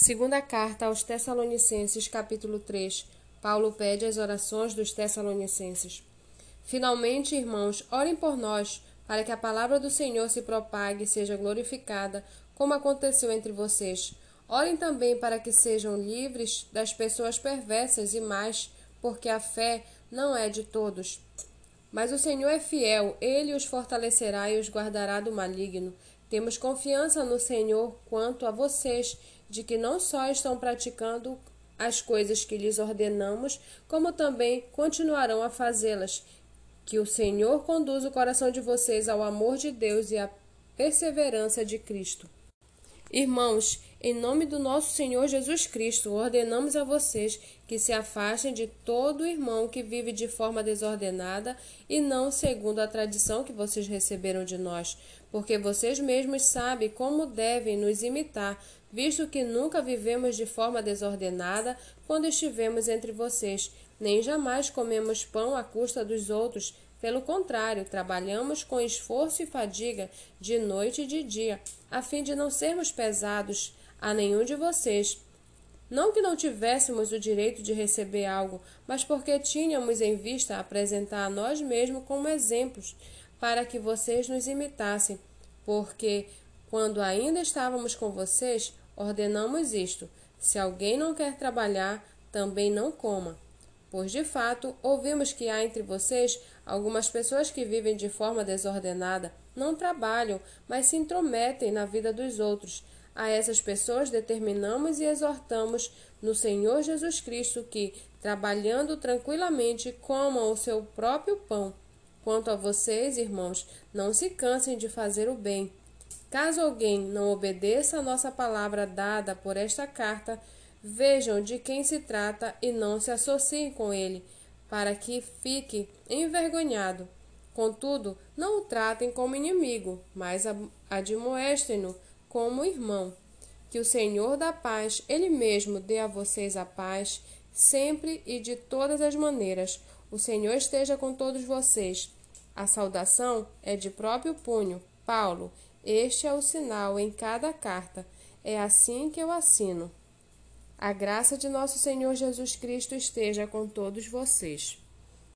Segunda carta aos Tessalonicenses, capítulo 3. Paulo pede as orações dos Tessalonicenses. Finalmente, irmãos, orem por nós, para que a palavra do Senhor se propague e seja glorificada, como aconteceu entre vocês. Orem também para que sejam livres das pessoas perversas e mais, porque a fé não é de todos. Mas o Senhor é fiel, ele os fortalecerá e os guardará do maligno. Temos confiança no Senhor quanto a vocês de que não só estão praticando as coisas que lhes ordenamos, como também continuarão a fazê-las. Que o Senhor conduza o coração de vocês ao amor de Deus e à perseverança de Cristo. Irmãos, em nome do nosso Senhor Jesus Cristo, ordenamos a vocês que se afastem de todo irmão que vive de forma desordenada e não segundo a tradição que vocês receberam de nós, porque vocês mesmos sabem como devem nos imitar, visto que nunca vivemos de forma desordenada quando estivemos entre vocês, nem jamais comemos pão à custa dos outros pelo contrário, trabalhamos com esforço e fadiga de noite e de dia, a fim de não sermos pesados a nenhum de vocês. Não que não tivéssemos o direito de receber algo, mas porque tínhamos em vista apresentar a nós mesmos como exemplos, para que vocês nos imitassem. Porque, quando ainda estávamos com vocês, ordenamos isto: se alguém não quer trabalhar, também não coma. Pois de fato, ouvimos que há entre vocês algumas pessoas que vivem de forma desordenada, não trabalham, mas se intrometem na vida dos outros. A essas pessoas determinamos e exortamos no Senhor Jesus Cristo que, trabalhando tranquilamente, comam o seu próprio pão. Quanto a vocês, irmãos, não se cansem de fazer o bem. Caso alguém não obedeça a nossa palavra dada por esta carta, Vejam de quem se trata e não se associem com ele, para que fique envergonhado. Contudo, não o tratem como inimigo, mas admoestem-no como irmão. Que o Senhor da paz, Ele mesmo, dê a vocês a paz, sempre e de todas as maneiras. O Senhor esteja com todos vocês. A saudação é de próprio punho. Paulo, este é o sinal em cada carta. É assim que eu assino. A graça de nosso Senhor Jesus Cristo esteja com todos vocês.